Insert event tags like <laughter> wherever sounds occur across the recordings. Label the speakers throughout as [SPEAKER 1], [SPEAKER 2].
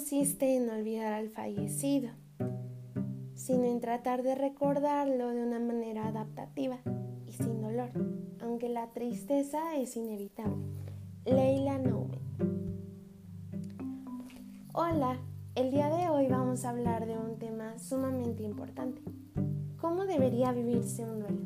[SPEAKER 1] consiste en olvidar al fallecido, sino en tratar de recordarlo de una manera adaptativa y sin dolor, aunque la tristeza es inevitable. Leila Noumen. Hola, el día de hoy vamos a hablar de un tema sumamente importante. ¿Cómo debería vivirse un duelo?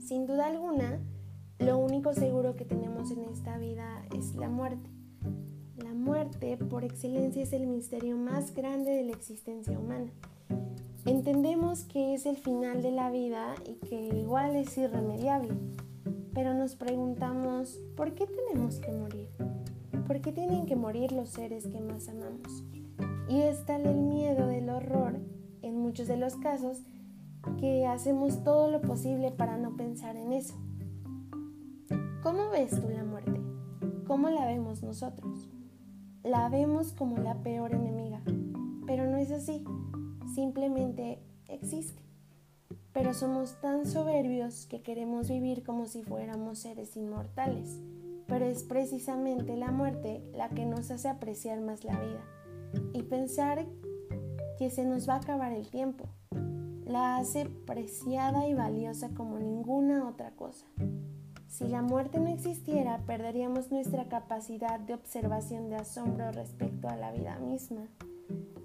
[SPEAKER 1] Sin duda alguna, lo único seguro que tenemos en esta vida es la muerte. Muerte, por excelencia, es el misterio más grande de la existencia humana. Entendemos que es el final de la vida y que igual es irremediable, pero nos preguntamos, ¿por qué tenemos que morir? ¿Por qué tienen que morir los seres que más amamos? Y es tal el miedo del horror, en muchos de los casos, que hacemos todo lo posible para no pensar en eso. ¿Cómo ves tú la muerte? ¿Cómo la vemos nosotros? La vemos como la peor enemiga, pero no es así, simplemente existe. Pero somos tan soberbios que queremos vivir como si fuéramos seres inmortales pero es precisamente la muerte la que nos hace apreciar más la vida y pensar que se nos va a acabar el tiempo. La hace preciada y valiosa como ninguna otra cosa. Si la muerte no existiera, perderíamos nuestra capacidad de observación de asombro respecto a la vida misma.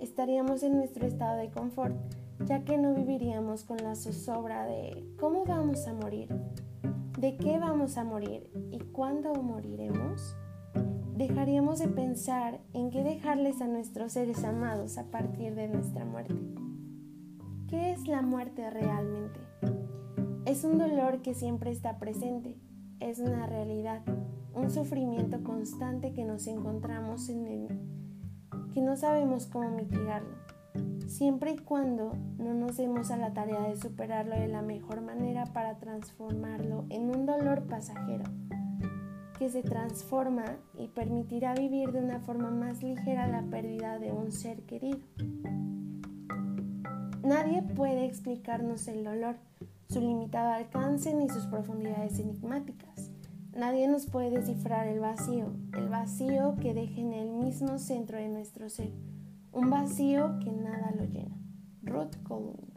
[SPEAKER 1] Estaríamos en nuestro estado de confort, ya que no viviríamos con la zozobra de ¿cómo vamos a morir? ¿De qué vamos a morir y cuándo moriremos? Dejaríamos de pensar en qué dejarles a nuestros seres amados a partir de nuestra muerte. ¿Qué es la muerte realmente? Es un dolor que siempre está presente, es una realidad, un sufrimiento constante que nos encontramos en el que no sabemos cómo mitigarlo siempre y cuando no nos demos a la tarea de superarlo de la mejor manera para transformarlo en un dolor pasajero, que se transforma y permitirá vivir de una forma más ligera la pérdida de un ser querido. Nadie puede explicarnos el dolor, su limitado alcance ni sus profundidades enigmáticas. Nadie nos puede descifrar el vacío, el vacío que deja en el mismo centro de nuestro ser un vacío que nada lo llena. Ruth Column.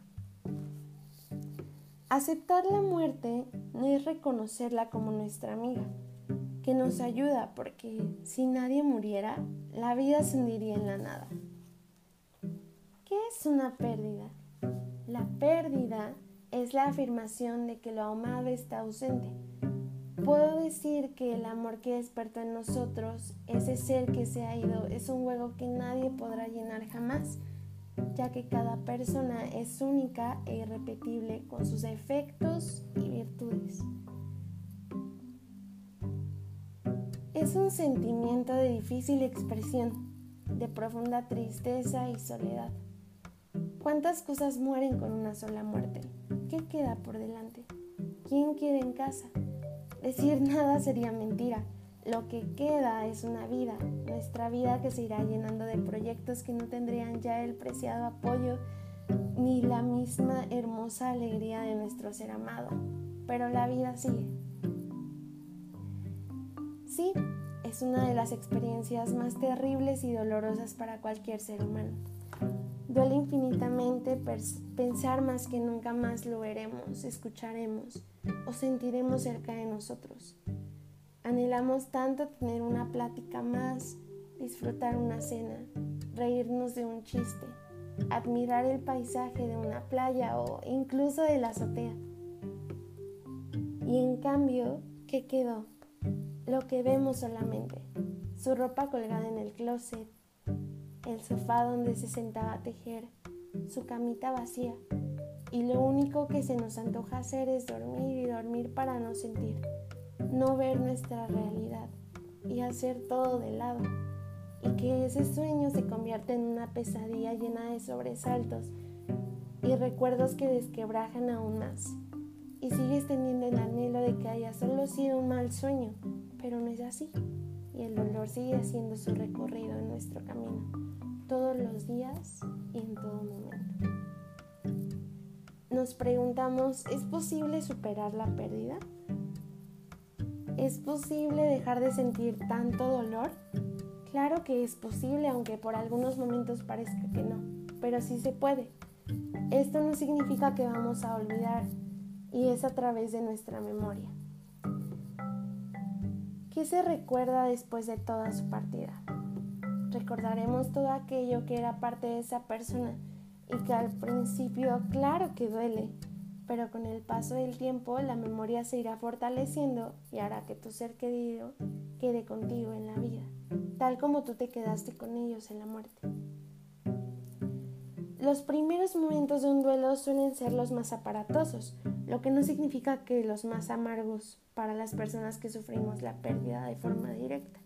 [SPEAKER 1] Aceptar la muerte no es reconocerla como nuestra amiga, que nos ayuda porque si nadie muriera, la vida se hundiría en la nada. ¿Qué es una pérdida? La pérdida es la afirmación de que lo amado está ausente Puedo decir que el amor que despertó en nosotros, ese ser que se ha ido, es un hueco que nadie podrá llenar jamás, ya que cada persona es única e irrepetible con sus efectos y virtudes. Es un sentimiento de difícil expresión, de profunda tristeza y soledad. ¿Cuántas cosas mueren con una sola muerte? ¿Qué queda por delante? ¿Quién queda en casa? Decir nada sería mentira. Lo que queda es una vida, nuestra vida que se irá llenando de proyectos que no tendrían ya el preciado apoyo ni la misma hermosa alegría de nuestro ser amado. Pero la vida sigue. Sí, es una de las experiencias más terribles y dolorosas para cualquier ser humano. Duele infinitamente pensar más que nunca más lo veremos, escucharemos o sentiremos cerca de nosotros. Anhelamos tanto tener una plática más, disfrutar una cena, reírnos de un chiste, admirar el paisaje de una playa o incluso de la azotea. Y en cambio, ¿qué quedó? Lo que vemos solamente, su ropa colgada en el closet, el sofá donde se sentaba a tejer, su camita vacía, y lo único que se nos antoja hacer es dormir y dormir para no sentir, no ver nuestra realidad y hacer todo de lado, y que ese sueño se convierta en una pesadilla llena de sobresaltos y recuerdos que desquebrajan aún más. Y sigues teniendo el anhelo de que haya solo sido un mal sueño, pero no es así, y el dolor sigue haciendo su recorrido en nuestro camino todos los días y en todo momento. Nos preguntamos, ¿es posible superar la pérdida? ¿Es posible dejar de sentir tanto dolor? Claro que es posible, aunque por algunos momentos parezca que no, pero sí se puede. Esto no significa que vamos a olvidar y es a través de nuestra memoria. ¿Qué se recuerda después de toda su partida? Recordaremos todo aquello que era parte de esa persona y que al principio claro que duele, pero con el paso del tiempo la memoria se irá fortaleciendo y hará que tu ser querido quede contigo en la vida, tal como tú te quedaste con ellos en la muerte. Los primeros momentos de un duelo suelen ser los más aparatosos, lo que no significa que los más amargos para las personas que sufrimos la pérdida de forma directa.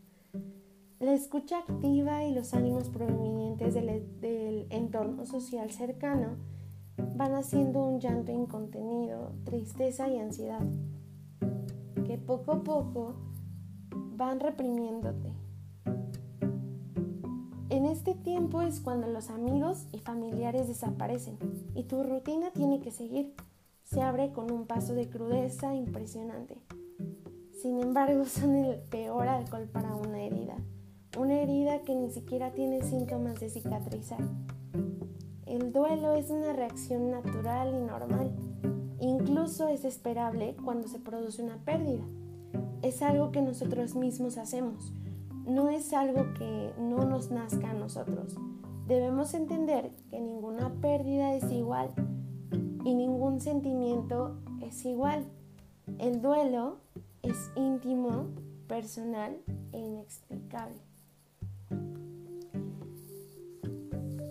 [SPEAKER 1] La escucha activa y los ánimos provenientes del, entorno social cercano van haciendo un llanto incontenido, tristeza y ansiedad, que poco a poco van reprimiéndote. En este tiempo es cuando los amigos y familiares desaparecen y tu rutina tiene que seguir. Se abre con un paso de crudeza impresionante. Sin embargo, <laughs> son el peor alcohol para una herida. Una herida que ni siquiera tiene síntomas de cicatrizar. El duelo es una reacción natural y normal. Incluso es esperable cuando se produce una pérdida. Es algo que nosotros mismos hacemos. No es algo que no nos nazca a nosotros. Debemos entender que ninguna pérdida es igual y ningún sentimiento es igual. El duelo es íntimo, personal e inexplicable.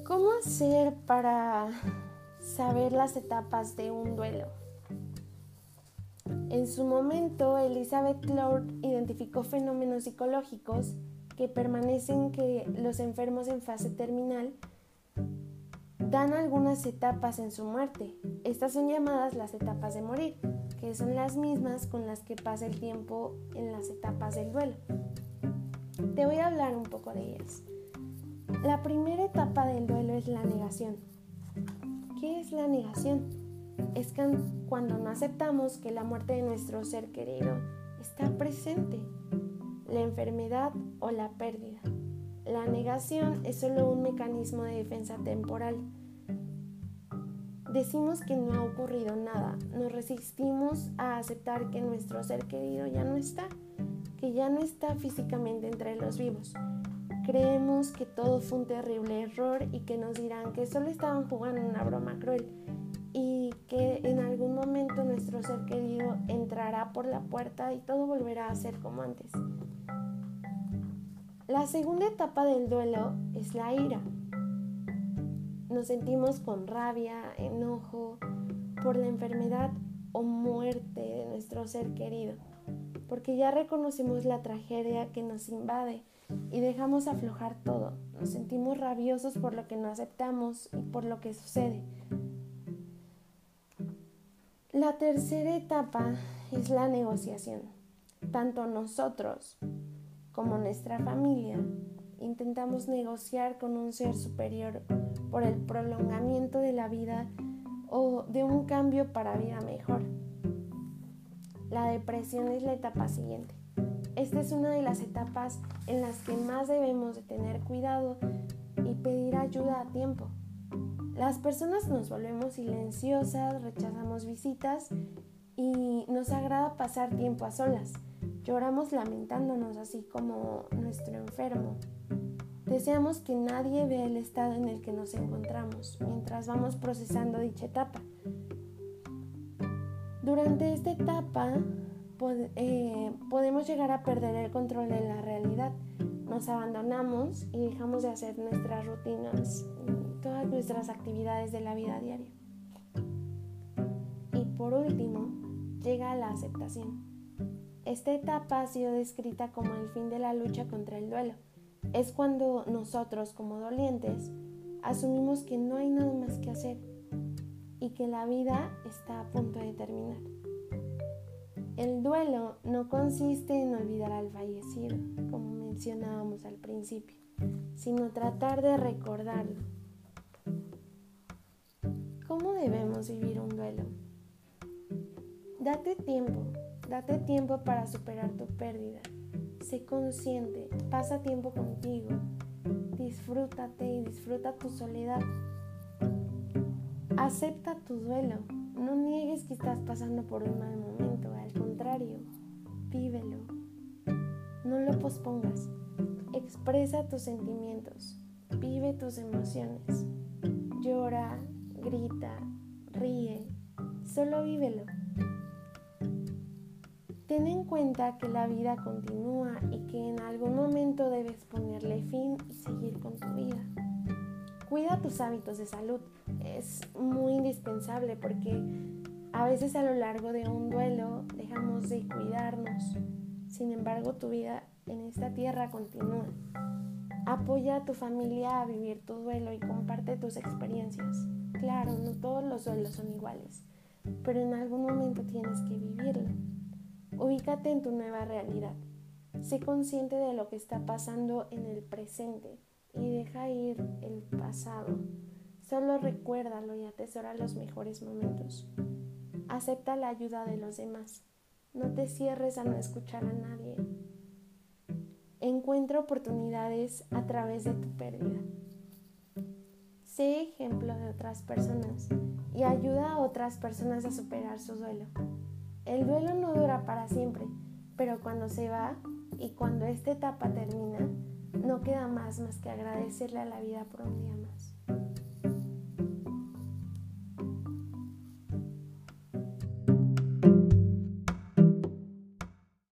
[SPEAKER 1] ¿Cómo hacer para saber las etapas de un duelo? En su momento, Elizabeth Lord identificó fenómenos psicológicos que permanecen que los enfermos en fase terminal dan algunas etapas en su muerte. Estas son llamadas las etapas de morir, que son las mismas con las que pasa el tiempo en las etapas del duelo. Te voy a hablar un poco de ellas. La primera etapa del duelo es la negación. ¿Qué es la negación? Es cuando no aceptamos que la muerte de nuestro ser querido está presente, la enfermedad o la pérdida. La negación es solo un mecanismo de defensa temporal. Decimos que no ha ocurrido nada, nos resistimos a aceptar que nuestro ser querido ya no está, que ya no está físicamente entre los vivos, Creemos que todo fue un terrible error y que nos dirán que solo estaban jugando una broma cruel nuestro ser querido entrará por la puerta y todo volverá a ser como antes. La segunda etapa del duelo es la ira. Nos sentimos con rabia, enojo por la enfermedad o muerte de nuestro ser querido, porque ya reconocemos la tragedia que nos invade y dejamos aflojar todo. Nos sentimos rabiosos por lo que no aceptamos y por lo que sucede. La tercera etapa es la negociación. Tanto nosotros como nuestra familia intentamos negociar con un ser superior por el prolongamiento de la vida o de un cambio para vida mejor. La depresión es la etapa siguiente. Esta es una de las etapas en las que más debemos de tener cuidado y pedir ayuda a tiempo. Las personas nos volvemos silenciosas, rechazamos visitas y nos agrada pasar tiempo a solas. Lloramos lamentándonos así como nuestro enfermo. Deseamos que nadie vea el estado en el que nos encontramos mientras vamos procesando dicha etapa. Durante esta etapa eh, podemos llegar a perder el control de la realidad. Nos abandonamos y dejamos de hacer nuestras rutinas, todas nuestras actividades de la vida diaria. Y por último, llega la aceptación. Esta etapa ha sido descrita como el fin de la lucha contra el duelo. Es cuando nosotros como dolientes asumimos que no hay nada más que hacer y que la vida está a punto de terminar. El duelo no consiste en olvidar al fallecido, como mencionábamos al principio, sino tratar de recordarlo. ¿Cómo debemos vivir un duelo? Date tiempo, date tiempo para superar tu pérdida. sé consciente, pasa tiempo contigo, disfrútate y disfruta tu soledad. Acepta tu duelo, no niegues que estás pasando por un mal momento, al contrario, vívelo. No lo pospongas, expresa tus sentimientos, vive tus emociones, llora, grita, ríe, solo vívelo. Ten en cuenta que la vida continúa y que en algún momento debes ponerle fin y seguir con tu vida. Cuida tus hábitos de salud. Es muy indispensable porque a veces a lo largo de un duelo dejamos de cuidarnos. Sin embargo, tu vida en esta tierra continúa. Apoya a tu familia a vivir tu duelo y comparte tus experiencias. Claro, no todos los duelos son iguales, pero en algún momento tienes que vivirlo. Ubícate en tu nueva realidad. Sé consciente de lo que está pasando en el presente y deja ir el pasado. Solo recuérdalo y atesora los mejores momentos. Acepta la ayuda de los demás. No te cierres a no escuchar a nadie. Encuentra oportunidades a través de tu pérdida. Sé ejemplo de otras personas y ayuda a otras personas a superar su duelo. El duelo no dura para siempre, pero cuando se va y cuando esta etapa termina, no queda más más que agradecerle a la vida por un día.